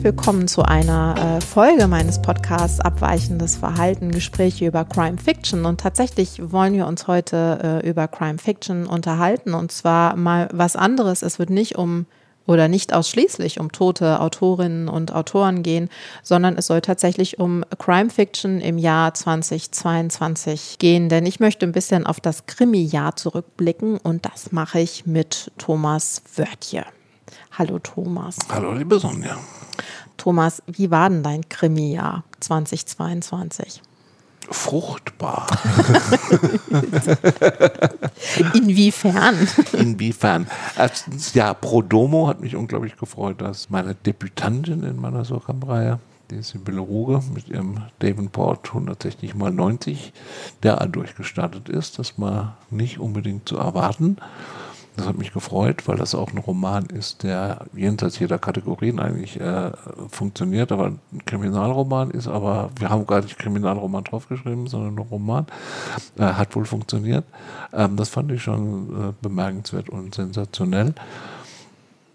herzlich willkommen zu einer äh, Folge meines Podcasts Abweichendes Verhalten, Gespräche über Crime Fiction. Und tatsächlich wollen wir uns heute äh, über Crime Fiction unterhalten und zwar mal was anderes. Es wird nicht um oder nicht ausschließlich um tote Autorinnen und Autoren gehen, sondern es soll tatsächlich um Crime Fiction im Jahr 2022 gehen, denn ich möchte ein bisschen auf das Krimi-Jahr zurückblicken und das mache ich mit Thomas Wörtje. Hallo Thomas. Hallo liebe Sonja. Thomas, wie war denn dein Krimi-Jahr 2022? fruchtbar. Inwiefern? Inwiefern? Erstens, ja, Prodomo hat mich unglaublich gefreut, dass meine Debütantin in meiner Surkamp-Reihe, die Sibylle Ruge mit ihrem Davenport 160 x 90 derart durchgestartet ist. Das war nicht unbedingt zu erwarten. Das hat mich gefreut, weil das auch ein Roman ist, der jenseits jeder Kategorien eigentlich äh, funktioniert, aber ein Kriminalroman ist, aber wir haben gar nicht Kriminalroman draufgeschrieben, sondern ein Roman. Äh, hat wohl funktioniert. Ähm, das fand ich schon äh, bemerkenswert und sensationell.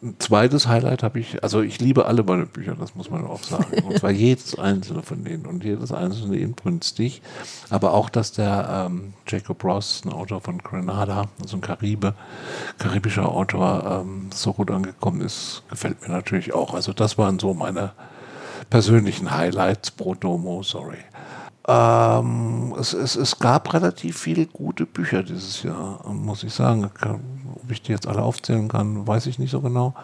Ein zweites Highlight habe ich, also ich liebe alle meine Bücher, das muss man auch sagen. Und zwar jedes einzelne von denen und jedes einzelne inbrünstig. Aber auch, dass der ähm, Jacob Ross, ein Autor von Grenada, also ein Karibe, karibischer Autor, ähm, so gut angekommen ist, gefällt mir natürlich auch. Also das waren so meine persönlichen Highlights pro Domo, sorry. Ähm, es, es, es, gab relativ viele gute Bücher dieses Jahr, muss ich sagen. Ob ich die jetzt alle aufzählen kann, weiß ich nicht so genau.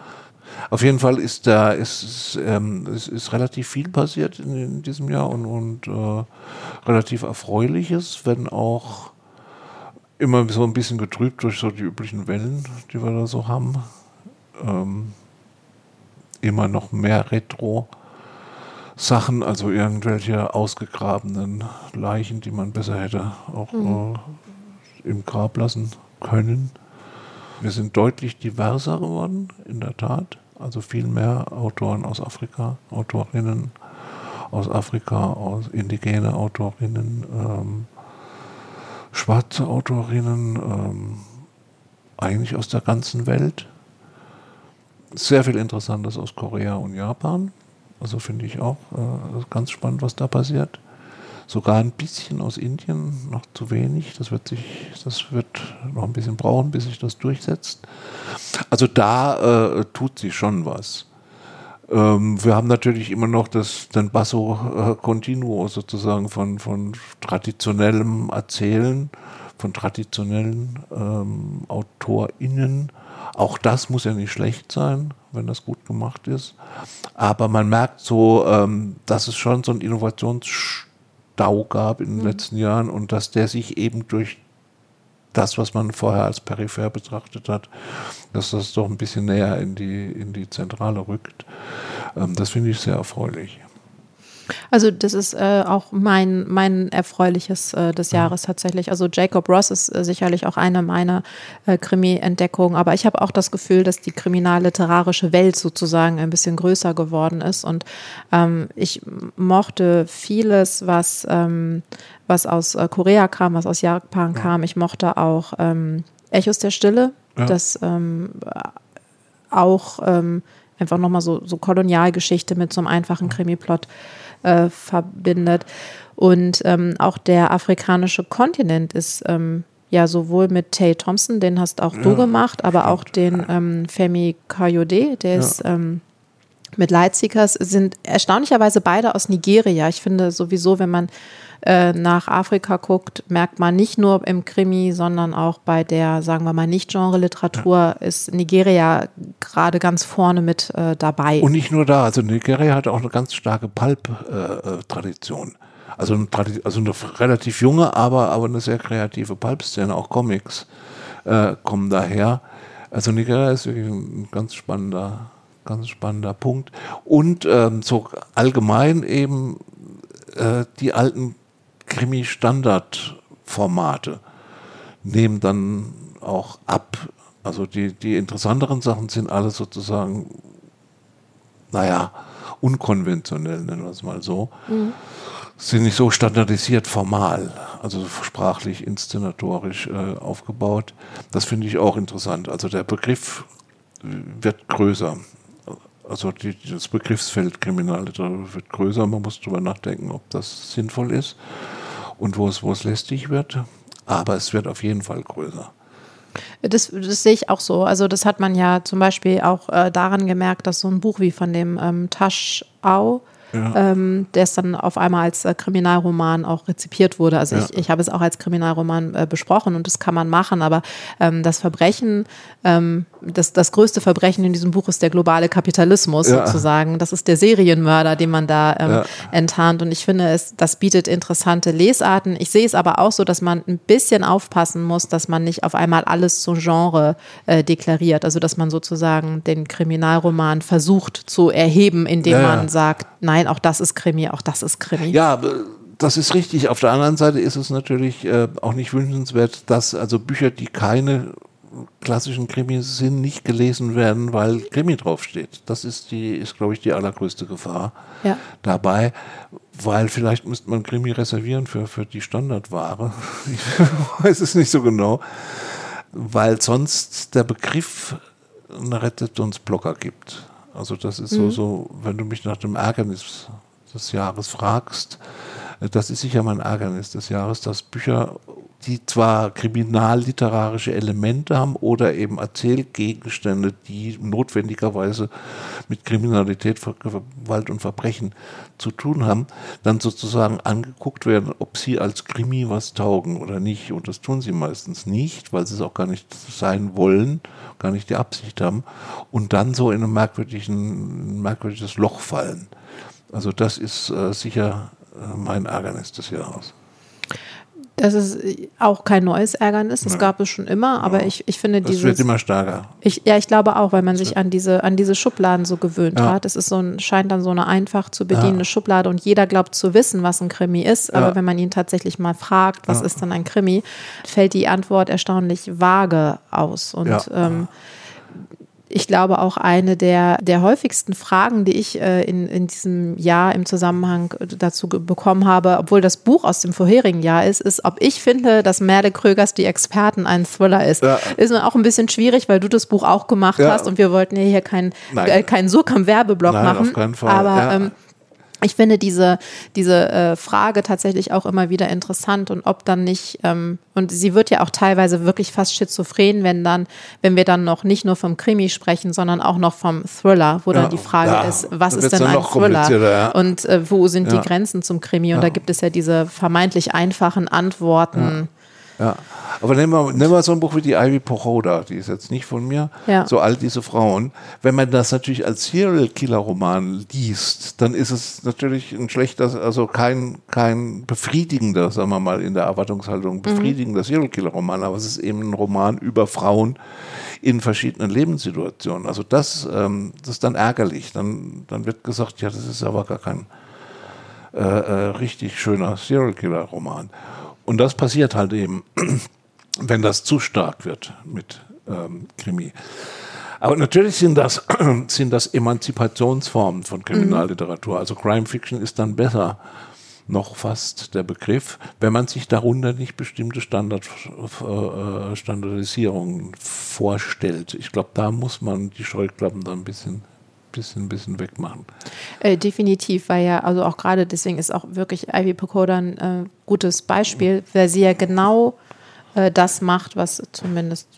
Auf jeden Fall ist da ist, ähm, ist, ist relativ viel passiert in, in diesem Jahr und, und äh, relativ erfreuliches, wenn auch immer so ein bisschen getrübt durch so die üblichen Wellen, die wir da so haben. Ähm, immer noch mehr Retro. Sachen, also irgendwelche ausgegrabenen Leichen, die man besser hätte auch mhm. äh, im Grab lassen können. Wir sind deutlich diverser geworden, in der Tat. Also viel mehr Autoren aus Afrika, Autorinnen aus Afrika, aus indigene Autorinnen, ähm, schwarze Autorinnen, ähm, eigentlich aus der ganzen Welt. Sehr viel Interessantes aus Korea und Japan. Also finde ich auch äh, ganz spannend, was da passiert. Sogar ein bisschen aus Indien, noch zu wenig. Das wird sich, das wird noch ein bisschen brauchen, bis sich das durchsetzt. Also da äh, tut sich schon was. Ähm, wir haben natürlich immer noch das, den Basso äh, Continuo sozusagen von, von traditionellem Erzählen, von traditionellen ähm, AutorInnen. Auch das muss ja nicht schlecht sein wenn das gut gemacht ist. Aber man merkt so, ähm, dass es schon so einen Innovationsstau gab in den mhm. letzten Jahren und dass der sich eben durch das, was man vorher als peripher betrachtet hat, dass das doch ein bisschen näher in die, in die Zentrale rückt. Ähm, das finde ich sehr erfreulich. Also das ist äh, auch mein, mein erfreuliches äh, des Jahres tatsächlich. Also Jacob Ross ist äh, sicherlich auch eine meiner äh, Krimi-Entdeckungen, aber ich habe auch das Gefühl, dass die kriminalliterarische Welt sozusagen ein bisschen größer geworden ist und ähm, ich mochte vieles, was, ähm, was aus äh, Korea kam, was aus Japan kam. Ich mochte auch ähm, Echos der Stille, ja. das ähm, auch ähm, einfach nochmal so, so Kolonialgeschichte mit so einem einfachen Krimi-Plot äh, verbindet. Und ähm, auch der afrikanische Kontinent ist ähm, ja sowohl mit Tay Thompson, den hast auch ja, du gemacht, aber auch den ähm, Femi Kayode, der ja. ist ähm, mit Lightseekers, sind erstaunlicherweise beide aus Nigeria. Ich finde sowieso, wenn man äh, nach Afrika guckt, merkt man nicht nur im Krimi, sondern auch bei der, sagen wir mal, Nicht-Genre-Literatur ist Nigeria gerade ganz vorne mit äh, dabei. Und nicht nur da, also Nigeria hat auch eine ganz starke Pulp-Tradition. Äh, also, eine also eine relativ junge, aber, aber eine sehr kreative Pulp-Szene, auch Comics äh, kommen daher. Also Nigeria ist wirklich ein ganz spannender, ganz spannender Punkt. Und ähm, so allgemein eben äh, die alten Krimi-Standard-Formate nehmen dann auch ab. Also die, die interessanteren Sachen sind alle sozusagen, naja, unkonventionell, nennen wir es mal so. Mhm. Sind nicht so standardisiert formal, also sprachlich, inszenatorisch äh, aufgebaut. Das finde ich auch interessant. Also der Begriff wird größer. Also die, das Begriffsfeld Kriminalliteratur wird größer. Man muss darüber nachdenken, ob das sinnvoll ist und wo es, wo es lästig wird. Aber es wird auf jeden Fall größer. Das, das sehe ich auch so. Also das hat man ja zum Beispiel auch äh, daran gemerkt, dass so ein Buch wie von dem ähm, Tasch Au, ja. ähm, der es dann auf einmal als äh, Kriminalroman auch rezipiert wurde. Also ja. ich, ich habe es auch als Kriminalroman äh, besprochen und das kann man machen, aber ähm, das Verbrechen, ähm, das, das größte Verbrechen in diesem Buch ist der globale Kapitalismus ja. sozusagen. Das ist der Serienmörder, den man da ähm, enttarnt und ich finde, es, das bietet interessante Lesarten. Ich sehe es aber auch so, dass man ein bisschen aufpassen muss, dass man nicht auf einmal alles zum Genre äh, deklariert. Also dass man sozusagen den Kriminalroman versucht zu erheben, indem man sagt, nein, nein, auch das ist Krimi, auch das ist Krimi. Ja, das ist richtig. Auf der anderen Seite ist es natürlich äh, auch nicht wünschenswert, dass also Bücher, die keine klassischen Krimis sind, nicht gelesen werden, weil Krimi draufsteht. Das ist die, ist, glaube ich, die allergrößte Gefahr ja. dabei, weil vielleicht müsste man Krimi reservieren für, für die Standardware. Ich weiß es nicht so genau, weil sonst der Begriff rettet uns Blocker gibt. Also das ist mhm. so, so, wenn du mich nach dem Ärgernis des Jahres fragst, das ist sicher mein Ärgernis des Jahres, dass Bücher, die zwar kriminalliterarische Elemente haben oder eben Erzählgegenstände, die notwendigerweise mit Kriminalität, Gewalt und Verbrechen zu tun haben, dann sozusagen angeguckt werden, ob sie als Krimi was taugen oder nicht. Und das tun sie meistens nicht, weil sie es auch gar nicht sein wollen, gar nicht die Absicht haben und dann so in ein merkwürdiges Loch fallen. Also das ist äh, sicher mein Ärgernis des Jahres. Das ist auch kein neues Ärgernis, das ja. gab es schon immer, aber ja. ich, ich finde dieses. Das wird immer stärker. Ich, ja, ich glaube auch, weil man sich an diese, an diese Schubladen so gewöhnt ja. hat. Es ist so ein, scheint dann so eine einfach zu bedienende Schublade und jeder glaubt zu wissen, was ein Krimi ist, aber wenn man ihn tatsächlich mal fragt, was ist denn ein Krimi, fällt die Antwort erstaunlich vage aus. Und ähm, ich glaube auch eine der, der häufigsten Fragen, die ich äh, in, in diesem Jahr im Zusammenhang dazu bekommen habe, obwohl das Buch aus dem vorherigen Jahr ist, ist, ob ich finde, dass Merle Krögers Die Experten ein Thriller ist. Ja. Ist auch ein bisschen schwierig, weil du das Buch auch gemacht ja. hast und wir wollten ja hier keinen äh, kein Surkam-Werbeblock machen. Auf keinen Fall. Aber ähm, ich finde diese, diese äh, Frage tatsächlich auch immer wieder interessant und ob dann nicht, ähm, und sie wird ja auch teilweise wirklich fast schizophren, wenn dann, wenn wir dann noch nicht nur vom Krimi sprechen, sondern auch noch vom Thriller, wo ja, dann die Frage ja, ist, was ist denn ein Thriller? Und äh, wo sind die Grenzen zum Krimi? Und da gibt es ja diese vermeintlich einfachen Antworten. Ja. Aber nehmen wir, nehmen wir so ein Buch wie die Ivy Pochoda, die ist jetzt nicht von mir, ja. so all diese Frauen. Wenn man das natürlich als Serial Killer Roman liest, dann ist es natürlich ein schlechter, also kein, kein befriedigender, sagen wir mal, in der Erwartungshaltung mhm. befriedigender mhm. Serial Killer Roman, aber es ist eben ein Roman über Frauen in verschiedenen Lebenssituationen. Also das, ähm, das ist dann ärgerlich. Dann, dann wird gesagt, ja, das ist aber gar kein äh, äh, richtig schöner Serial Killer Roman. Und das passiert halt eben, wenn das zu stark wird mit ähm, Krimi. Aber natürlich sind das, sind das Emanzipationsformen von Kriminalliteratur. Also Crime Fiction ist dann besser noch fast der Begriff, wenn man sich darunter nicht bestimmte Standard, äh, Standardisierungen vorstellt. Ich glaube, da muss man die Scheuklappen dann ein bisschen bisschen, bisschen wegmachen. Äh, definitiv, weil ja, also auch gerade deswegen ist auch wirklich Ivy Pocoda ein äh, gutes Beispiel, weil sie ja genau äh, das macht, was zumindest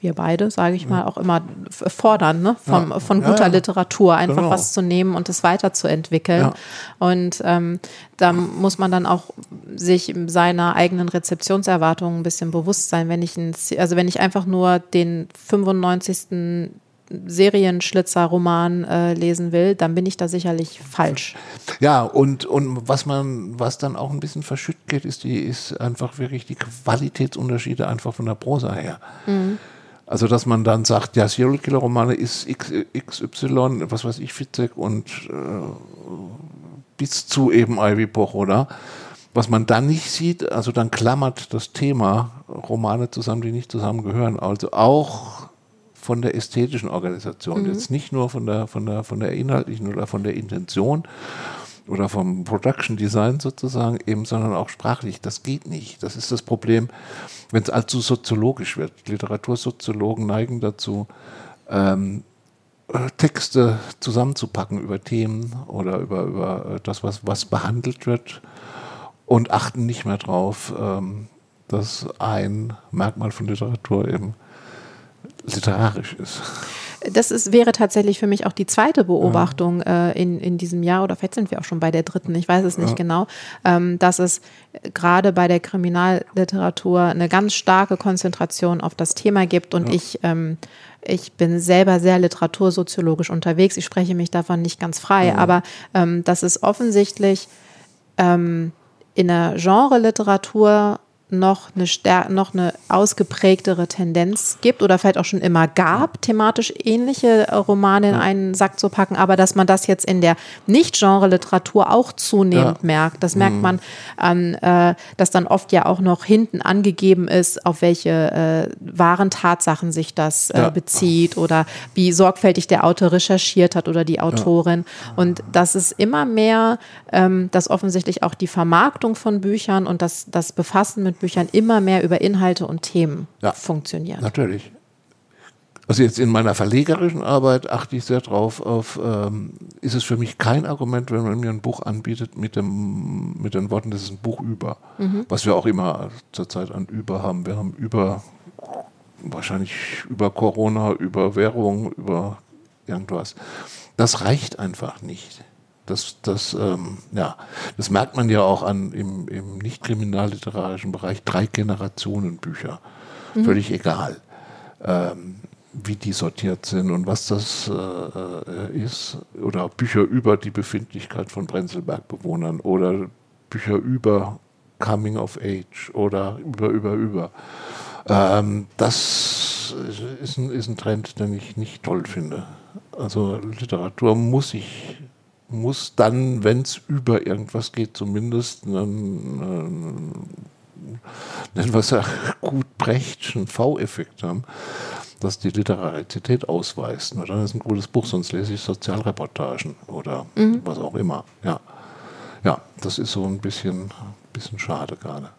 wir beide, sage ich mal, auch immer fordern, ne? Vom, ja. von guter ja, ja. Literatur, einfach genau. was zu nehmen und es weiterzuentwickeln. Und ähm, da muss man dann auch sich seiner eigenen Rezeptionserwartungen ein bisschen bewusst sein. Wenn ich, ein, also wenn ich einfach nur den 95 Serienschlitzer-Roman äh, lesen will, dann bin ich da sicherlich falsch. Ja, und, und was man, was dann auch ein bisschen verschütt geht, ist die, ist einfach wirklich die Qualitätsunterschiede einfach von der Prosa her. Mhm. Also, dass man dann sagt, ja, Serial Killer Romane ist XY, was weiß ich, Fitzek und äh, bis zu eben Ivy Poch, oder? Was man dann nicht sieht, also dann klammert das Thema Romane zusammen, die nicht zusammengehören. Also auch von der ästhetischen Organisation, mhm. jetzt nicht nur von der, von, der, von der inhaltlichen oder von der Intention oder vom Production Design sozusagen eben, sondern auch sprachlich. Das geht nicht. Das ist das Problem, wenn es allzu soziologisch wird. Literatursoziologen neigen dazu, ähm, äh, Texte zusammenzupacken über Themen oder über, über äh, das, was, was behandelt wird und achten nicht mehr drauf, ähm, dass ein Merkmal von Literatur eben literarisch ist. Das ist, wäre tatsächlich für mich auch die zweite Beobachtung ja. äh, in, in diesem Jahr, oder vielleicht sind wir auch schon bei der dritten, ich weiß es nicht ja. genau, ähm, dass es gerade bei der Kriminalliteratur eine ganz starke Konzentration auf das Thema gibt und ja. ich ähm, ich bin selber sehr literatursoziologisch unterwegs. Ich spreche mich davon nicht ganz frei, aber ähm, das ist offensichtlich ähm, in der Genre-Literatur noch eine, stär noch eine ausgeprägtere Tendenz gibt oder vielleicht auch schon immer gab, thematisch ähnliche Romane in einen Sack zu packen, aber dass man das jetzt in der Nicht-Genre-Literatur auch zunehmend ja. merkt. Das merkt mhm. man an, äh, dass dann oft ja auch noch hinten angegeben ist, auf welche äh, wahren Tatsachen sich das äh, ja. bezieht oder wie sorgfältig der Autor recherchiert hat oder die Autorin. Ja. Und das ist immer mehr, ähm, dass offensichtlich auch die Vermarktung von Büchern und das, das Befassen mit Büchern immer mehr über Inhalte und Themen ja, funktionieren. Natürlich. Also jetzt in meiner verlegerischen Arbeit achte ich sehr drauf auf, ähm, ist es für mich kein Argument, wenn man mir ein Buch anbietet mit, dem, mit den Worten, das ist ein Buch über. Mhm. Was wir auch immer zurzeit an über haben. Wir haben über, wahrscheinlich über Corona, über Währung, über irgendwas. Das reicht einfach nicht. Das, das, ähm, ja, das merkt man ja auch an im, im nicht kriminalliterarischen Bereich, drei Generationen Bücher. Mhm. Völlig egal, ähm, wie die sortiert sind und was das äh, ist. Oder Bücher über die Befindlichkeit von Brenzelberg-Bewohnern oder Bücher über Coming of Age oder über, über, über. Ähm, das ist ein, ist ein Trend, den ich nicht toll finde. Also Literatur muss sich muss dann, wenn es über irgendwas geht, zumindest einen, nennen wir es ja gut Brechtschen V-Effekt haben, dass die Literarizität ausweist. Na, dann ist ein gutes Buch, sonst lese ich Sozialreportagen oder mhm. was auch immer. Ja. ja, das ist so ein bisschen, bisschen schade gerade.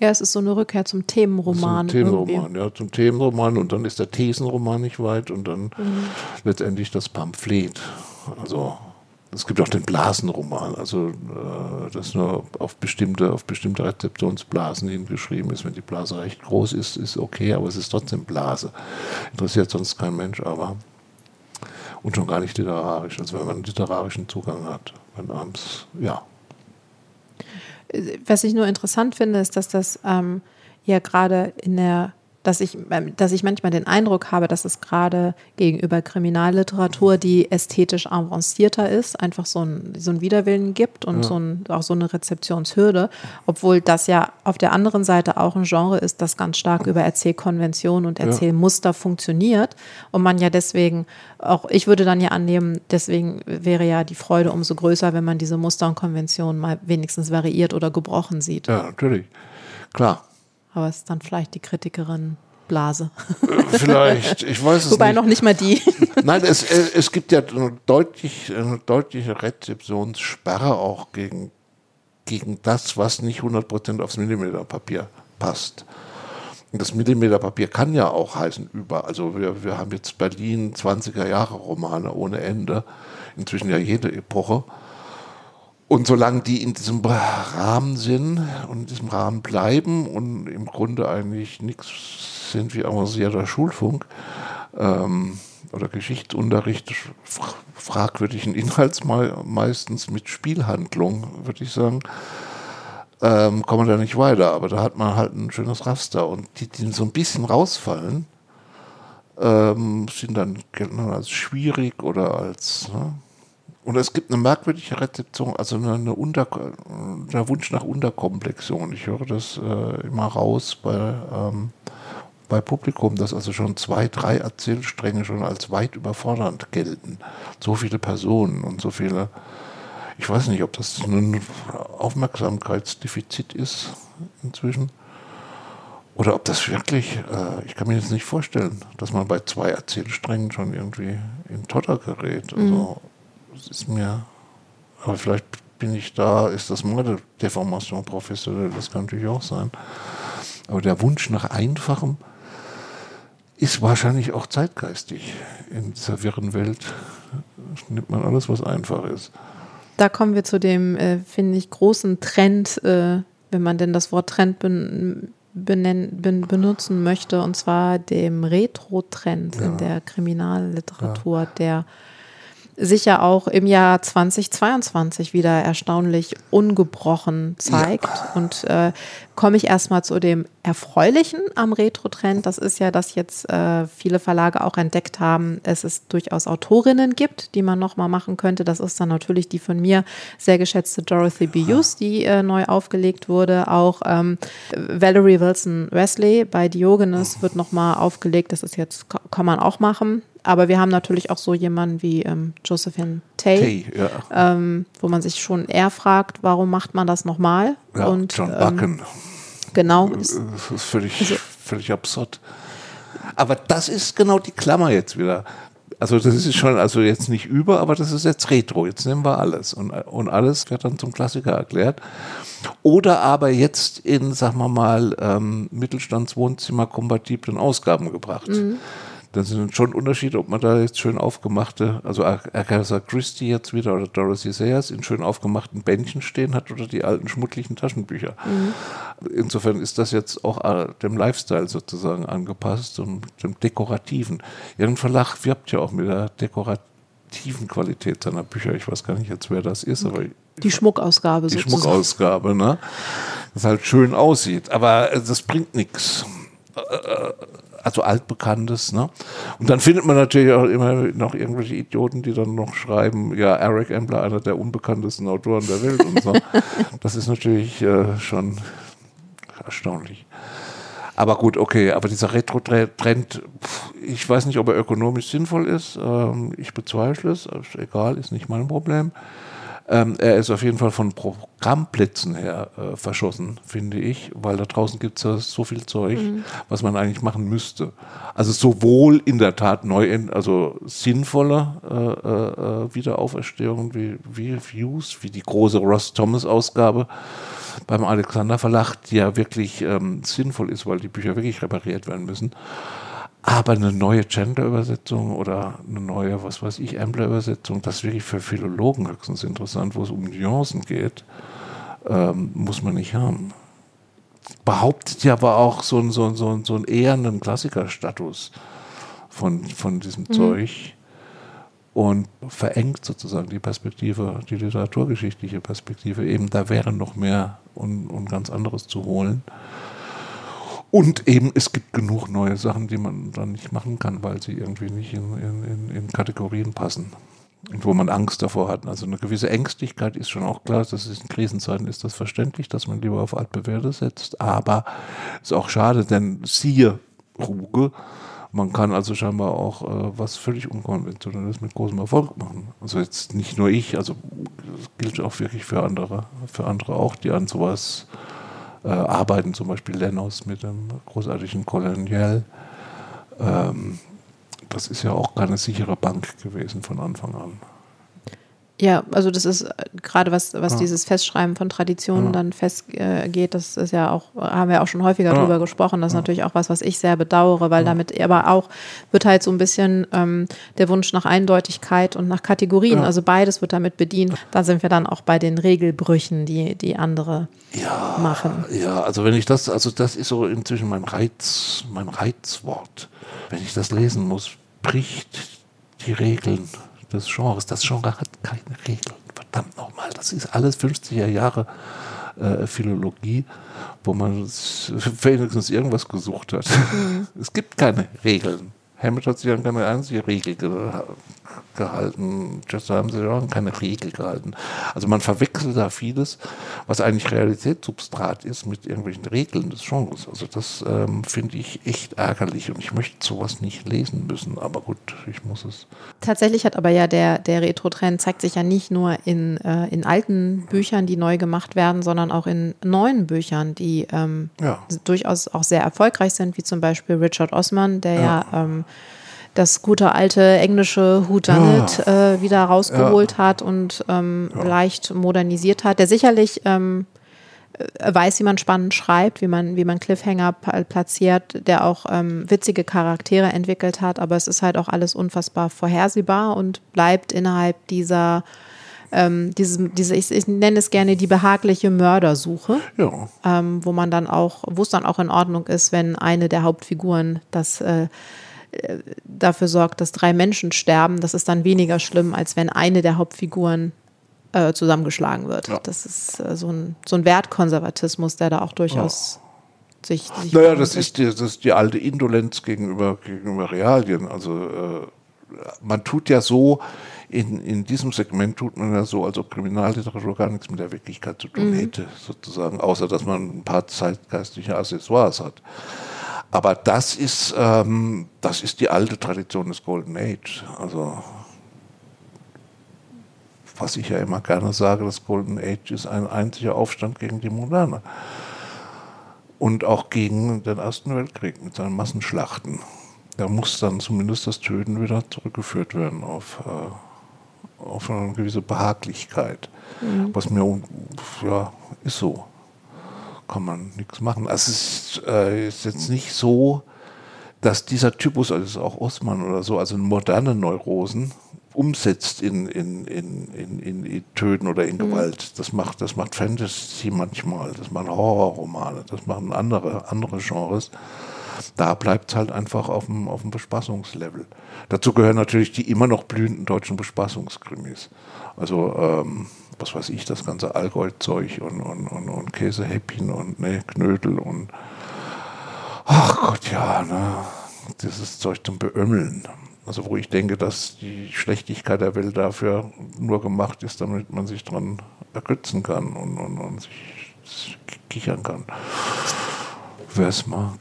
Ja, es ist so eine Rückkehr zum Themenroman. Zum Themenroman, ja, zum Themenroman und dann ist der Thesenroman nicht weit und dann mhm. letztendlich das Pamphlet. Also es gibt auch den Blasenroman, also äh, das nur auf bestimmte, auf bestimmte Rezeptionsblasen hingeschrieben ist. Wenn die Blase recht groß ist, ist okay, aber es ist trotzdem Blase. Interessiert sonst kein Mensch, aber und schon gar nicht literarisch. Also wenn man einen literarischen Zugang hat, wenn abends, ja. Was ich nur interessant finde, ist, dass das ähm, ja gerade in der dass ich, ähm, dass ich manchmal den Eindruck habe, dass es gerade gegenüber Kriminalliteratur, die ästhetisch avancierter ist, einfach so ein, so ein Widerwillen gibt und ja. so ein, auch so eine Rezeptionshürde, obwohl das ja auf der anderen Seite auch ein Genre ist, das ganz stark über Erzählkonventionen und Erzählmuster ja. funktioniert und man ja deswegen auch, ich würde dann ja annehmen, deswegen wäre ja die Freude umso größer, wenn man diese Muster und Konventionen mal wenigstens variiert oder gebrochen sieht. Ja, natürlich. Klar. Aber es ist dann vielleicht die Kritikerin Blase. Äh, vielleicht, ich weiß es Wobei nicht. noch nicht mal die. Nein, es, äh, es gibt ja eine, deutlich, eine deutliche Rezeptionssperre auch gegen, gegen das, was nicht 100% aufs Millimeterpapier passt. Und das Millimeterpapier kann ja auch heißen über. Also wir, wir haben jetzt Berlin 20er Jahre Romane ohne Ende. Inzwischen ja jede Epoche. Und solange die in diesem Rahmen sind und in diesem Rahmen bleiben und im Grunde eigentlich nichts sind wie avancierter Schulfunk ähm, oder Geschichtsunterricht fragwürdigen Inhalts meistens mit Spielhandlung, würde ich sagen, ähm, kommen da nicht weiter. Aber da hat man halt ein schönes Raster und die, die so ein bisschen rausfallen, ähm, sind dann als schwierig oder als ne, und es gibt eine merkwürdige Rezeption, also eine, eine Unter, der Wunsch nach Unterkomplexion. Ich höre das äh, immer raus bei, ähm, bei Publikum, dass also schon zwei, drei Erzählstränge schon als weit überfordernd gelten. So viele Personen und so viele. Ich weiß nicht, ob das ein Aufmerksamkeitsdefizit ist inzwischen. Oder ob das wirklich, äh, ich kann mir jetzt nicht vorstellen, dass man bei zwei Erzählsträngen schon irgendwie in Totter gerät. Also, mhm ist mir, aber vielleicht bin ich da, ist das meine Deformation professionell, das kann natürlich auch sein. Aber der Wunsch nach einfachem ist wahrscheinlich auch zeitgeistig. In dieser wirren Welt nimmt man alles, was einfach ist. Da kommen wir zu dem, äh, finde ich, großen Trend, äh, wenn man denn das Wort Trend ben, benennen, ben, benutzen möchte, und zwar dem Retro-Trend ja. in der Kriminalliteratur, ja. der sich ja auch im Jahr 2022 wieder erstaunlich ungebrochen zeigt. Ja. Und äh, komme ich erstmal zu dem Erfreulichen am Retro-Trend. Das ist ja, dass jetzt äh, viele Verlage auch entdeckt haben, es es durchaus Autorinnen gibt, die man nochmal machen könnte. Das ist dann natürlich die von mir sehr geschätzte Dorothy B. Hughes, die äh, neu aufgelegt wurde. Auch ähm, Valerie Wilson Wesley bei Diogenes wird nochmal aufgelegt. Das ist jetzt, kann man auch machen. Aber wir haben natürlich auch so jemanden wie ähm, Josephine Tay, Tay ja. ähm, wo man sich schon eher fragt, warum macht man das nochmal? Ja, und, John. Ähm, genau. Das ist völlig, also, völlig absurd. Aber das ist genau die Klammer jetzt wieder. Also das ist schon, also jetzt nicht über, aber das ist jetzt Retro. Jetzt nehmen wir alles. Und, und alles wird dann zum Klassiker erklärt. Oder aber jetzt in, sagen wir mal, ähm, Mittelstandswohnzimmer kompatiblen Ausgaben gebracht. Mhm. Das sind schon Unterschiede, ob man da jetzt schön aufgemachte, also Agatha Christie jetzt wieder oder Dorothy Sayers in schön aufgemachten Bändchen stehen hat oder die alten schmuddlichen Taschenbücher. Mhm. Insofern ist das jetzt auch äh, dem Lifestyle sozusagen angepasst und dem Dekorativen. Ihren Verlag wirbt ja auch mit der dekorativen Qualität seiner Bücher. Ich weiß gar nicht jetzt, wer das ist, aber die Schmuckausgabe die sozusagen. Schmuckausgabe, ne? Das halt schön aussieht, aber das bringt nichts also altbekanntes. Ne? Und dann findet man natürlich auch immer noch irgendwelche Idioten, die dann noch schreiben, ja, Eric Embler, einer der unbekanntesten Autoren der Welt und so. das ist natürlich äh, schon erstaunlich. Aber gut, okay, aber dieser Retro-Trend, ich weiß nicht, ob er ökonomisch sinnvoll ist. Ähm, ich bezweifle es, egal, ist nicht mein Problem. Ähm, er ist auf jeden Fall von Programmplätzen her äh, verschossen, finde ich, weil da draußen gibt es ja so viel Zeug, mhm. was man eigentlich machen müsste. Also sowohl in der Tat neu, also sinnvolle äh, äh, Wiederauferstehungen wie, wie Views, wie die große Ross Thomas Ausgabe beim Alexander Verlag, die ja wirklich ähm, sinnvoll ist, weil die Bücher wirklich repariert werden müssen. Aber eine neue Gender-Übersetzung oder eine neue, was weiß ich, Ambler-Übersetzung, das ist wirklich für Philologen höchstens interessant, wo es um Nuancen geht, ähm, muss man nicht haben. Behauptet ja aber auch so, einen, so, so, so einen ehernen Klassikerstatus von, von diesem mhm. Zeug und verengt sozusagen die Perspektive, die literaturgeschichtliche Perspektive. Eben da wäre noch mehr und, und ganz anderes zu holen. Und eben, es gibt genug neue Sachen, die man dann nicht machen kann, weil sie irgendwie nicht in, in, in Kategorien passen. Und wo man Angst davor hat. Also eine gewisse Ängstlichkeit ist schon auch klar, das ist in Krisenzeiten ist das verständlich, dass man lieber auf altbewährte setzt. Aber ist auch schade, denn siehe Ruge, man kann also scheinbar auch äh, was völlig Unkonventionelles mit großem Erfolg machen. Also jetzt nicht nur ich, also das gilt auch wirklich für andere, für andere auch, die an sowas äh, arbeiten, zum Beispiel Lennos mit dem großartigen Colonial. Ähm, das ist ja auch keine sichere Bank gewesen von Anfang an. Ja, also das ist äh, gerade was, was ja. dieses Festschreiben von Traditionen ja. dann festgeht, äh, das ist ja auch, haben wir auch schon häufiger ja. drüber gesprochen, das ist natürlich auch was, was ich sehr bedauere, weil damit aber auch wird halt so ein bisschen ähm, der Wunsch nach Eindeutigkeit und nach Kategorien, also beides wird damit bedient. Da sind wir dann auch bei den Regelbrüchen, die, die andere machen. Ja, also wenn ich das, also das ist so inzwischen mein Reiz, mein Reizwort. Wenn ich das lesen muss, bricht die Regeln des Genres. Das Genre hat keine Regeln. Verdammt nochmal, das ist alles 50er Jahre äh, Philologie, wo man wenigstens irgendwas gesucht hat. Mhm. Es gibt keine Regeln. Hamlet hat sich an keine einzige Regel gehalten. Chester haben sich auch an keine Regel gehalten. Also man verwechselt da vieles, was eigentlich Realitätssubstrat ist, mit irgendwelchen Regeln des Genres. Also das ähm, finde ich echt ärgerlich und ich möchte sowas nicht lesen müssen. Aber gut, ich muss es. Tatsächlich hat aber ja der, der Retro-Trend zeigt sich ja nicht nur in, äh, in alten Büchern, die neu gemacht werden, sondern auch in neuen Büchern, die ähm, ja. durchaus auch sehr erfolgreich sind, wie zum Beispiel Richard Osman, der ja, ja ähm, das gute alte englische Houdanit ja. äh, wieder rausgeholt ja. hat und ähm, ja. leicht modernisiert hat, der sicherlich ähm, er weiß, wie man spannend schreibt, wie man, wie man Cliffhanger platziert, der auch ähm, witzige Charaktere entwickelt hat, aber es ist halt auch alles unfassbar vorhersehbar und bleibt innerhalb dieser ähm, diese, diese ich, ich, nenne es gerne die behagliche Mördersuche, ja. ähm, wo man dann auch, wo es dann auch in Ordnung ist, wenn eine der Hauptfiguren das äh, äh, dafür sorgt, dass drei Menschen sterben. Das ist dann weniger schlimm, als wenn eine der Hauptfiguren äh, zusammengeschlagen wird. Ja. Das ist äh, so, ein, so ein Wertkonservatismus, der da auch durchaus ja. sich, sich. Naja, das ist, die, das ist die alte Indolenz gegenüber, gegenüber Realien. Also äh, man tut ja so, in, in diesem Segment tut man ja so, als ob Kriminalliteratur gar nichts mit der Wirklichkeit zu tun mhm. hätte, sozusagen, außer dass man ein paar zeitgeistliche Accessoires hat. Aber das ist, ähm, das ist die alte Tradition des Golden Age. Also was ich ja immer gerne sage, das Golden Age ist ein einziger Aufstand gegen die Moderne. Und auch gegen den Ersten Weltkrieg mit seinen Massenschlachten. Da muss dann zumindest das Töten wieder zurückgeführt werden auf, äh, auf eine gewisse Behaglichkeit. Mhm. Was mir, ja, ist so. Kann man nichts machen. Also es ist, äh, ist jetzt nicht so, dass dieser Typus, also auch Osman oder so, also moderne Neurosen, umsetzt in, in, in, in, in Töten oder in mhm. Gewalt. Das macht, das macht Fantasy manchmal, das machen Horrorromane, das machen andere, andere Genres. Da bleibt es halt einfach auf dem, auf dem Bespaßungslevel. Dazu gehören natürlich die immer noch blühenden deutschen Bespaßungskrimis. Also, ähm, was weiß ich, das ganze Allgäu-Zeug und, und, und, und Käsehäppchen und ne, Knödel und ach Gott, ja, ne, dieses Zeug zum Beömmeln. Also wo ich denke, dass die Schlechtigkeit der Welt dafür nur gemacht ist, damit man sich dran ergötzen kann und, und, und sich kichern kann. Wer es mag.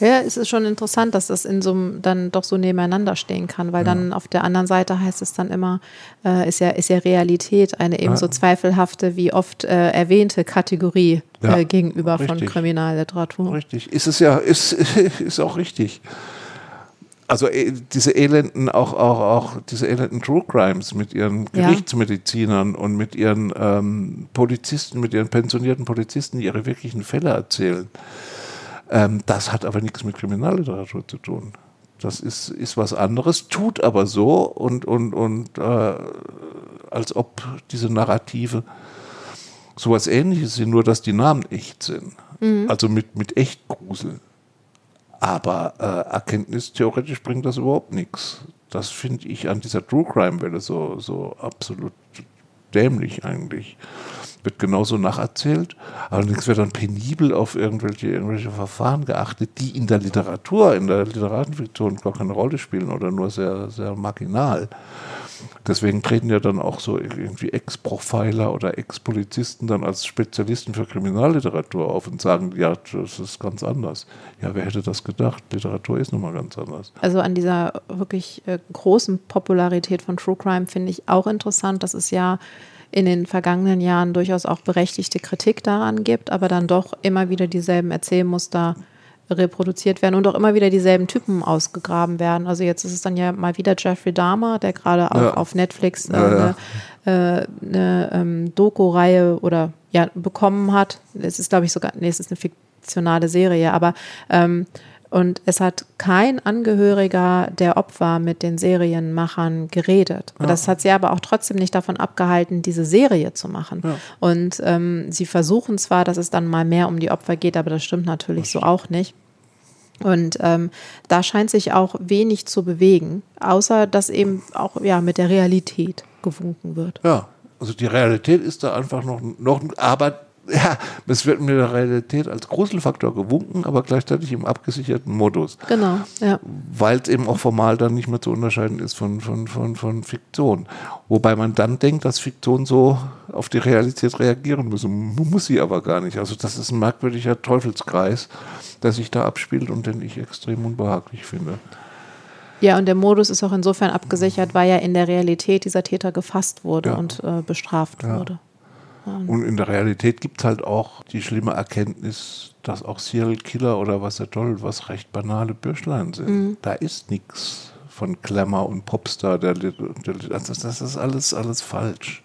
Ja, es ist schon interessant, dass das in so einem dann doch so nebeneinander stehen kann, weil ja. dann auf der anderen Seite heißt es dann immer, äh, ist ja ist ja Realität eine ebenso ja. zweifelhafte wie oft äh, erwähnte Kategorie ja. äh, gegenüber richtig. von Kriminalliteratur. Richtig, ist es ja, ist, ist auch richtig also äh, diese elenden, auch, auch, auch diese elenden True Crimes mit ihren Gerichtsmedizinern und mit ihren ähm, Polizisten, mit ihren pensionierten Polizisten, die ihre wirklichen Fälle erzählen. Ähm, das hat aber nichts mit Kriminalliteratur zu tun. Das ist, ist was anderes, tut aber so und, und, und äh, als ob diese Narrative sowas ähnliches sind, nur dass die Namen echt sind. Mhm. Also mit, mit echt Grusel. Aber äh, erkenntnistheoretisch bringt das überhaupt nichts. Das finde ich an dieser True Crime-Welle so, so absolut dämlich eigentlich. Wird genauso nacherzählt, allerdings wird dann penibel auf irgendwelche, irgendwelche Verfahren geachtet, die in der Literatur, in der Literatenfiktion gar keine Rolle spielen oder nur sehr, sehr marginal. Deswegen treten ja dann auch so irgendwie Ex-Profiler oder Ex-Polizisten dann als Spezialisten für Kriminalliteratur auf und sagen, ja, das ist ganz anders. Ja, wer hätte das gedacht? Literatur ist nun mal ganz anders. Also an dieser wirklich äh, großen Popularität von True Crime finde ich auch interessant, dass es ja in den vergangenen Jahren durchaus auch berechtigte Kritik daran gibt, aber dann doch immer wieder dieselben Erzählmuster reproduziert werden und auch immer wieder dieselben Typen ausgegraben werden. Also jetzt ist es dann ja mal wieder Jeffrey Dahmer, der gerade auch ja. auf Netflix äh, ja, ja. eine, äh, eine ähm, Doku-Reihe oder ja bekommen hat. Es ist, glaube ich, sogar, nee, es ist eine fiktionale Serie, aber ähm, und es hat kein Angehöriger der Opfer mit den Serienmachern geredet. Ja. Das hat sie aber auch trotzdem nicht davon abgehalten, diese Serie zu machen. Ja. Und ähm, sie versuchen zwar, dass es dann mal mehr um die Opfer geht, aber das stimmt natürlich das so auch nicht. Und ähm, da scheint sich auch wenig zu bewegen, außer dass eben auch ja, mit der Realität gewunken wird. Ja, also die Realität ist da einfach noch, noch aber ja, es wird mit der Realität als Gruselfaktor gewunken, aber gleichzeitig im abgesicherten Modus. Genau, ja. Weil es eben auch formal dann nicht mehr zu unterscheiden ist von, von, von, von Fiktion. Wobei man dann denkt, dass Fiktion so auf die Realität reagieren muss. Muss sie aber gar nicht. Also das ist ein merkwürdiger Teufelskreis, der sich da abspielt und den ich extrem unbehaglich finde. Ja, und der Modus ist auch insofern abgesichert, weil ja in der Realität dieser Täter gefasst wurde ja. und äh, bestraft ja. wurde. Und in der Realität gibt es halt auch die schlimme Erkenntnis, dass auch Serial Killer oder was der toll, was recht banale Bürschlein sind. Mhm. Da ist nichts von Glamour und Popstar. Der, der, der, also das ist alles, alles falsch.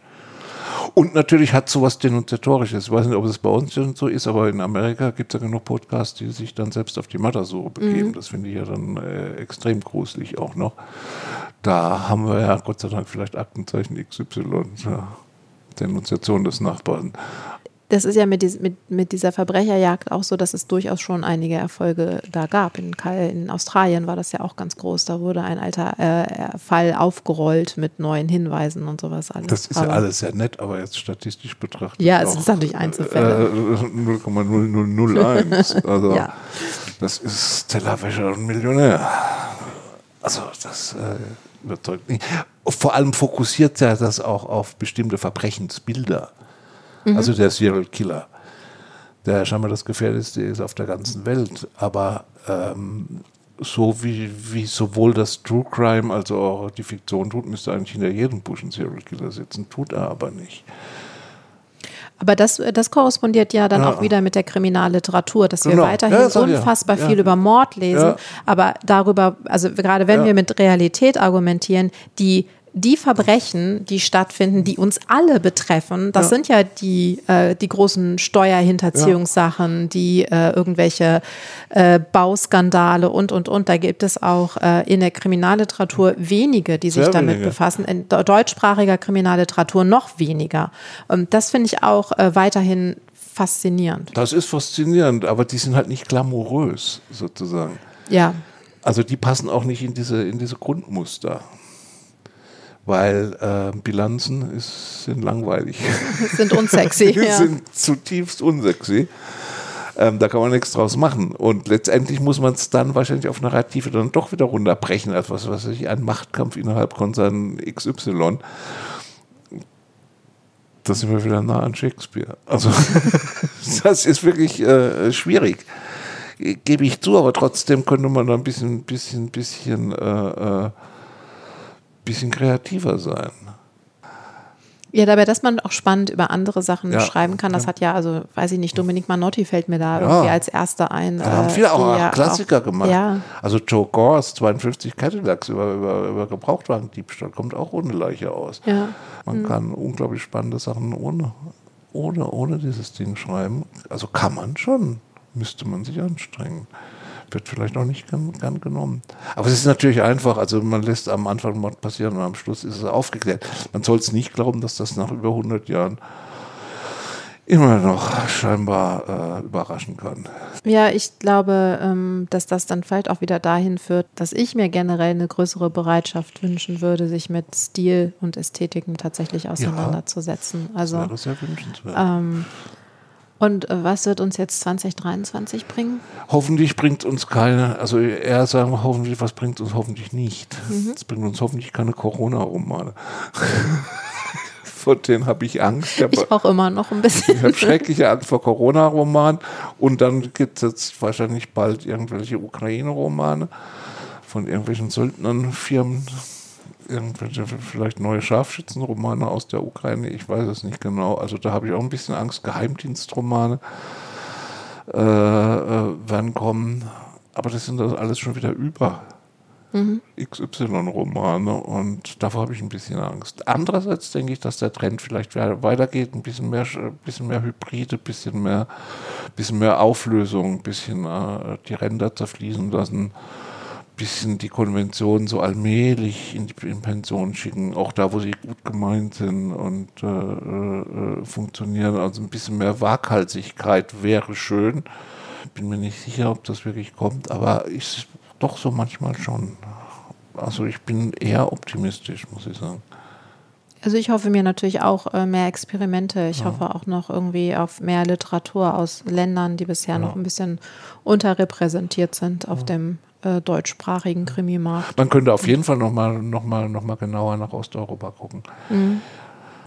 Und natürlich hat sowas Denunziatorisches. Ich weiß nicht, ob es bei uns schon so ist, aber in Amerika gibt es ja genug Podcasts, die sich dann selbst auf die Mattersuche begeben. Mhm. Das finde ich ja dann äh, extrem gruselig auch noch. Da haben wir ja Gott sei Dank vielleicht Aktenzeichen XY, ja, Denunziation des Nachbarn das ist ja mit, dies, mit, mit, dieser Verbrecherjagd auch so, dass es durchaus schon einige Erfolge da gab. In, in Australien war das ja auch ganz groß. Da wurde ein alter äh, Fall aufgerollt mit neuen Hinweisen und sowas alles. Das ist aber, ja alles sehr nett, aber jetzt statistisch betrachtet. Ja, es ist natürlich Einzelfälle. Äh, 0,0001. Also ja. das ist Tellerwäscher und Millionär. Also das äh, überzeugt nicht. Vor allem fokussiert ja das auch auf bestimmte Verbrechensbilder. Mhm. Also der Serial Killer, der scheinbar das gefährlichste ist auf der ganzen Welt. Aber ähm, so wie, wie sowohl das True Crime als auch die Fiktion tut, müsste eigentlich hinter jedem Busch ein Serial Killer sitzen. Tut er aber nicht. Aber das, das korrespondiert ja dann ja. auch wieder mit der Kriminalliteratur, dass genau. wir weiterhin ja, so unfassbar ja. viel über Mord lesen, aber darüber, also gerade wenn wir mit Realität argumentieren, die die Verbrechen, die stattfinden, die uns alle betreffen, das ja. sind ja die, äh, die großen Steuerhinterziehungssachen, ja. die äh, irgendwelche äh, Bauskandale und, und, und. Da gibt es auch äh, in der Kriminalliteratur wenige, die sich Sehr damit wenige. befassen. In deutschsprachiger Kriminalliteratur noch weniger. Und das finde ich auch äh, weiterhin faszinierend. Das ist faszinierend, aber die sind halt nicht glamourös, sozusagen. Ja. Also die passen auch nicht in diese, in diese Grundmuster weil äh, Bilanzen ist, sind langweilig. sind unsexy. ja. sind zutiefst unsexy. Ähm, da kann man nichts draus machen. Und letztendlich muss man es dann wahrscheinlich auf Narrative dann doch wieder runterbrechen, als was weiß ich, ein Machtkampf innerhalb Konzern XY. Da sind wir wieder nah an Shakespeare. Also, das ist wirklich äh, schwierig. Gebe ich zu, aber trotzdem könnte man da ein bisschen, bisschen, bisschen äh, äh bisschen kreativer sein. Ja, dabei, dass man auch spannend über andere Sachen ja. schreiben kann, das hat ja, also weiß ich nicht, Dominik Manotti fällt mir da ja. irgendwie als erster ein. Da haben äh, viele auch, auch Klassiker auch, gemacht. Ja. Also Joe Gores 52 Cadillacs über, über, über Gebrauchtwagendiebstahl kommt auch ohne Leiche aus. Ja. Man mhm. kann unglaublich spannende Sachen ohne, ohne, ohne dieses Ding schreiben. Also kann man schon, müsste man sich anstrengen wird vielleicht auch nicht gern, gern, genommen. Aber es ist natürlich einfach, also man lässt am Anfang Mord passieren und am Schluss ist es aufgeklärt. Man soll es nicht glauben, dass das nach über 100 Jahren immer noch scheinbar äh, überraschen kann. Ja, ich glaube, ähm, dass das dann vielleicht auch wieder dahin führt, dass ich mir generell eine größere Bereitschaft wünschen würde, sich mit Stil und Ästhetiken tatsächlich auseinanderzusetzen. Ja, also, das wäre sehr wünschenswert. Ähm, und äh, was wird uns jetzt 2023 bringen? Hoffentlich bringt uns keine, also eher sagen wir hoffentlich, was bringt uns hoffentlich nicht. Mhm. Es bringt uns hoffentlich keine Corona-Romane. vor denen habe ich Angst. Ich, ich auch immer noch ein bisschen. Ich habe schreckliche Angst vor Corona-Romanen. Und dann gibt es jetzt wahrscheinlich bald irgendwelche Ukraine-Romane von irgendwelchen Söldnern-Firmen irgendwelche vielleicht neue Scharfschützenromane aus der Ukraine, ich weiß es nicht genau. Also da habe ich auch ein bisschen Angst. Geheimdienstromane äh, äh, werden kommen. Aber das sind das alles schon wieder über. Mhm. XY-Romane und davor habe ich ein bisschen Angst. Andererseits denke ich, dass der Trend vielleicht weitergeht, ein bisschen mehr, bisschen mehr Hybride, ein bisschen mehr, bisschen mehr Auflösung, ein bisschen äh, die Ränder zerfließen lassen bisschen die Konventionen so allmählich in die in Pension schicken, auch da, wo sie gut gemeint sind und äh, äh, funktionieren. Also ein bisschen mehr Waghalsigkeit wäre schön. Bin mir nicht sicher, ob das wirklich kommt, aber ich doch so manchmal schon. Also ich bin eher optimistisch, muss ich sagen. Also ich hoffe mir natürlich auch äh, mehr Experimente. Ich ja. hoffe auch noch irgendwie auf mehr Literatur aus Ländern, die bisher ja. noch ein bisschen unterrepräsentiert sind auf ja. dem äh, deutschsprachigen Krimimarkt. Man könnte auf jeden Fall nochmal noch mal, noch mal genauer nach Osteuropa gucken. Mhm.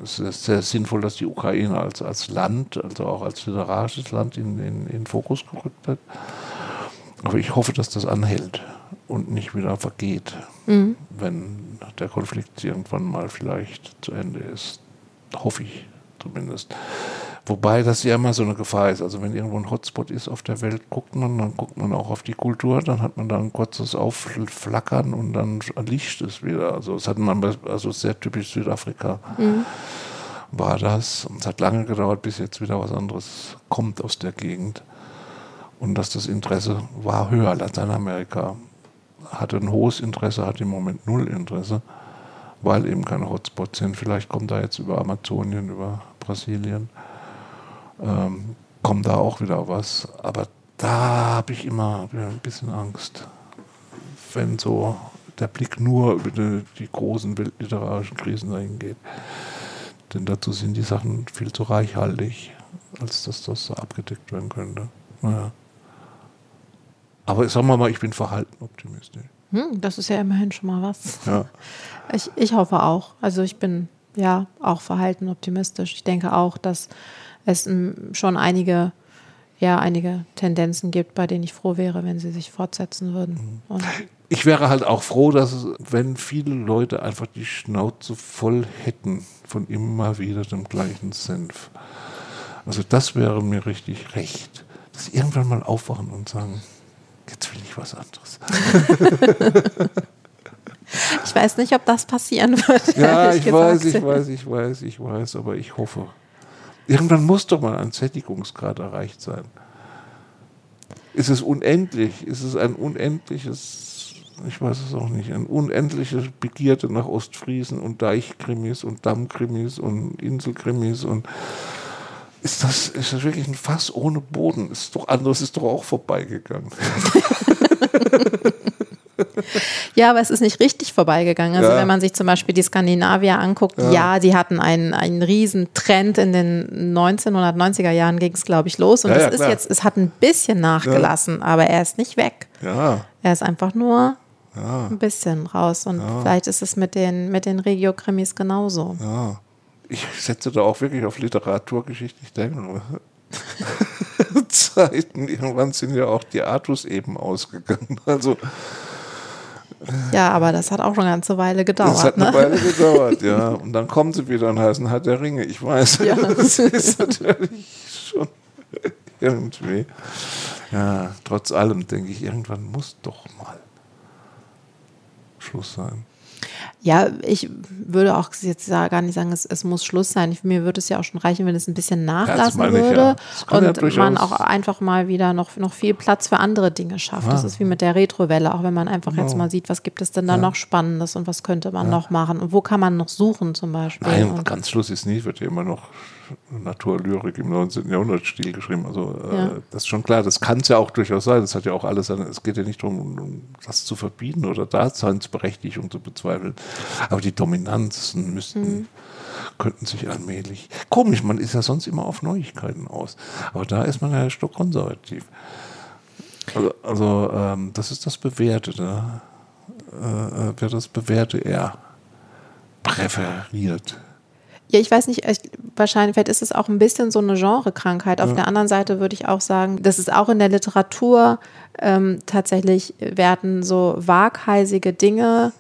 Es ist sehr sinnvoll, dass die Ukraine als, als Land, also auch als literarisches Land in, in, in Fokus gerückt wird. Aber ich hoffe, dass das anhält und nicht wieder vergeht, mhm. wenn der Konflikt irgendwann mal vielleicht zu Ende ist. Hoffe ich zumindest. Wobei das ja immer so eine Gefahr ist. Also wenn irgendwo ein Hotspot ist auf der Welt, guckt man, dann guckt man auch auf die Kultur, dann hat man da ein kurzes Aufflackern und dann liegt es wieder. Also das hat man, also sehr typisch Südafrika. Mhm. war das. Und es hat lange gedauert, bis jetzt wieder was anderes kommt aus der Gegend. Und dass das Interesse war höher. Lateinamerika hatte ein hohes Interesse, hat im Moment null Interesse, weil eben keine Hotspots sind. Vielleicht kommt da jetzt über Amazonien, über Brasilien, ähm, kommt da auch wieder was. Aber da habe ich immer ein bisschen Angst, wenn so der Blick nur über die, die großen literarischen Krisen dahin geht. Denn dazu sind die Sachen viel zu reichhaltig, als dass das so abgedeckt werden könnte. Naja. Aber sagen wir mal, ich bin verhalten optimistisch. Hm, das ist ja immerhin schon mal was. Ja. Ich, ich hoffe auch. Also ich bin ja auch verhalten optimistisch. Ich denke auch, dass es schon einige, ja, einige Tendenzen gibt, bei denen ich froh wäre, wenn sie sich fortsetzen würden. Und ich wäre halt auch froh, dass wenn viele Leute einfach die Schnauze voll hätten von immer wieder dem gleichen Senf. Also das wäre mir richtig recht. Dass sie irgendwann mal aufwachen und sagen, jetzt will ich was anderes. ich weiß nicht, ob das passieren wird. Ja, ich weiß, ich weiß, ich weiß, ich weiß, aber ich hoffe. Irgendwann muss doch mal ein Sättigungsgrad erreicht sein. Ist es unendlich? Ist es ein unendliches ich weiß es auch nicht, eine unendliche Begierde nach Ostfriesen und Deichkrimis und Dammkrimis und Inselkrimis und ist das, ist das wirklich ein Fass ohne Boden? Ist doch anderes ist doch auch vorbeigegangen. ja, aber es ist nicht richtig vorbeigegangen. Also ja. wenn man sich zum Beispiel die Skandinavier anguckt, ja, ja die hatten einen, einen riesen Trend in den 1990er Jahren ging es, glaube ich, los. Und ja, das ist jetzt, es hat ein bisschen nachgelassen, aber er ist nicht weg. Ja. Er ist einfach nur ein bisschen raus. Und vielleicht ist es mit den, mit den Regio-Krimis genauso. Ja. Ich setze da auch wirklich auf Literaturgeschichte. Ich denke, Zeiten, irgendwann sind ja auch die Artus eben ausgegangen. Also. Ja, aber das hat auch schon eine ganze Weile gedauert. Das hat eine ne? Weile gedauert, ja. Und dann kommen sie wieder und heißen halt der Ringe. Ich weiß, ja. das ist natürlich schon irgendwie. Ja, trotz allem denke ich, irgendwann muss doch mal Schluss sein. Ja, ich würde auch jetzt gar nicht sagen, es, es muss Schluss sein. Ich, mir würde es ja auch schon reichen, wenn es ein bisschen nachlassen ja, würde ja. und ja man auch einfach mal wieder noch, noch viel Platz für andere Dinge schafft. Das ist wie mit der Retrowelle, auch wenn man einfach genau. jetzt mal sieht, was gibt es denn da noch Spannendes und was könnte man noch machen und wo kann man noch suchen zum Beispiel. Nein, und ganz Schluss ist nie, wird ja immer noch Naturlyrik im 19. Jahrhundert-Stil geschrieben. Also äh, ja. das ist schon klar, das kann es ja auch durchaus sein. Das hat ja auch alles, es geht ja nicht darum, um das zu verbieten oder Daseinsberechtigung zu bezweifeln. Aber die Dominanzen müssten, mhm. könnten sich allmählich. Komisch, man ist ja sonst immer auf Neuigkeiten aus. Aber da ist man ja stockkonservativ. Also, also ähm, das ist das Bewährte. Ne? Äh, äh wer das Bewährte eher präferiert. Ja, ich weiß nicht, ich, wahrscheinlich, vielleicht ist es auch ein bisschen so eine Genrekrankheit. Auf ja. der anderen Seite würde ich auch sagen, dass es auch in der Literatur ähm, tatsächlich werden so waghalsige Dinge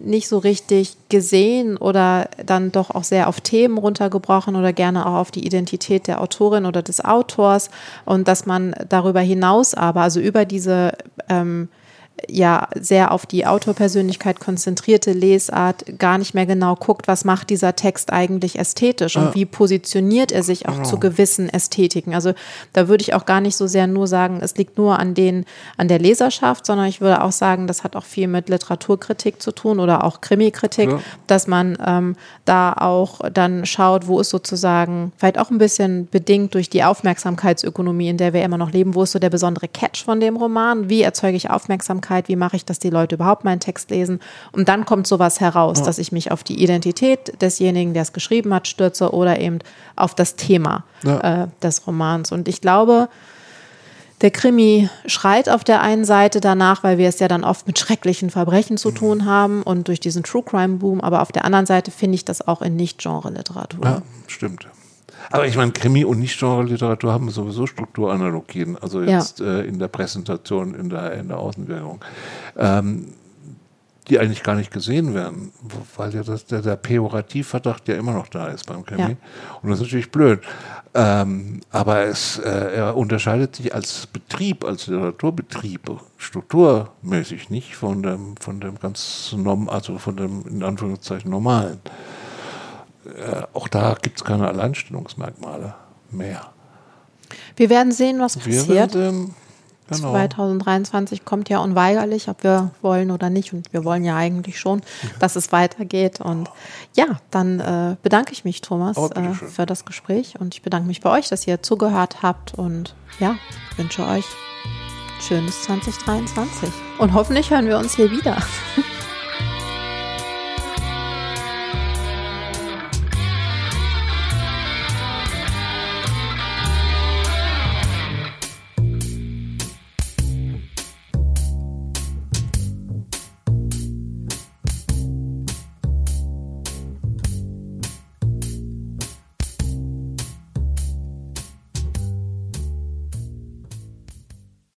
nicht so richtig gesehen oder dann doch auch sehr auf Themen runtergebrochen oder gerne auch auf die Identität der Autorin oder des Autors und dass man darüber hinaus aber, also über diese ähm, ja sehr auf die Autorpersönlichkeit konzentrierte Lesart gar nicht mehr genau guckt, was macht dieser Text eigentlich ästhetisch und wie positioniert er sich auch genau. zu gewissen Ästhetiken. Also da würde ich auch gar nicht so sehr nur sagen, es liegt nur an den an der Leserschaft, sondern ich würde auch sagen, das hat auch viel mit Literaturkritik zu tun oder auch Krimikritik, ja. dass man ähm, da auch dann schaut, wo ist sozusagen vielleicht auch ein bisschen bedingt durch die Aufmerksamkeitsökonomie, in der wir immer noch leben, wo ist so der besondere Catch von dem Roman, wie erzeuge ich Aufmerksamkeit Aufmerksamkeit, wie mache ich, dass die Leute überhaupt meinen Text lesen. Und dann kommt sowas heraus, ja. dass ich mich auf die Identität desjenigen, der es geschrieben hat, stürze oder eben auf das Thema ja. äh, des Romans. Und ich glaube, der Krimi schreit auf der einen Seite danach, weil wir es ja dann oft mit schrecklichen Verbrechen zu tun haben und durch diesen True Crime Boom, aber auf der anderen Seite finde ich das auch in Nicht-Genre-Literatur. Ja, stimmt. Aber ich meine, Krimi und Nicht-Genre-Literatur haben sowieso Strukturanalogien, also jetzt ja. äh, in der Präsentation, in der, in der Außenwirkung, ähm, die eigentlich gar nicht gesehen werden, weil ja das, der, der Pejorativverdacht ja immer noch da ist beim Krimi. Ja. Und das ist natürlich blöd. Ähm, aber es, äh, er unterscheidet sich als Betrieb, als Literaturbetrieb, strukturmäßig nicht von dem, von dem ganz norm, also von dem in Anführungszeichen normalen. Äh, auch da gibt es keine Alleinstellungsmerkmale mehr. Wir werden sehen, was Wir passiert. werden, genau. 2023 kommt ja unweigerlich, ob wir wollen oder nicht. Und wir wollen ja eigentlich schon, dass es weitergeht. Und ja, dann äh, bedanke ich mich, Thomas, Aber äh, für das Gespräch. Und ich bedanke mich bei euch, dass ihr zugehört habt. Und ja, wünsche euch schönes 2023. Und hoffentlich hören wir uns hier wieder.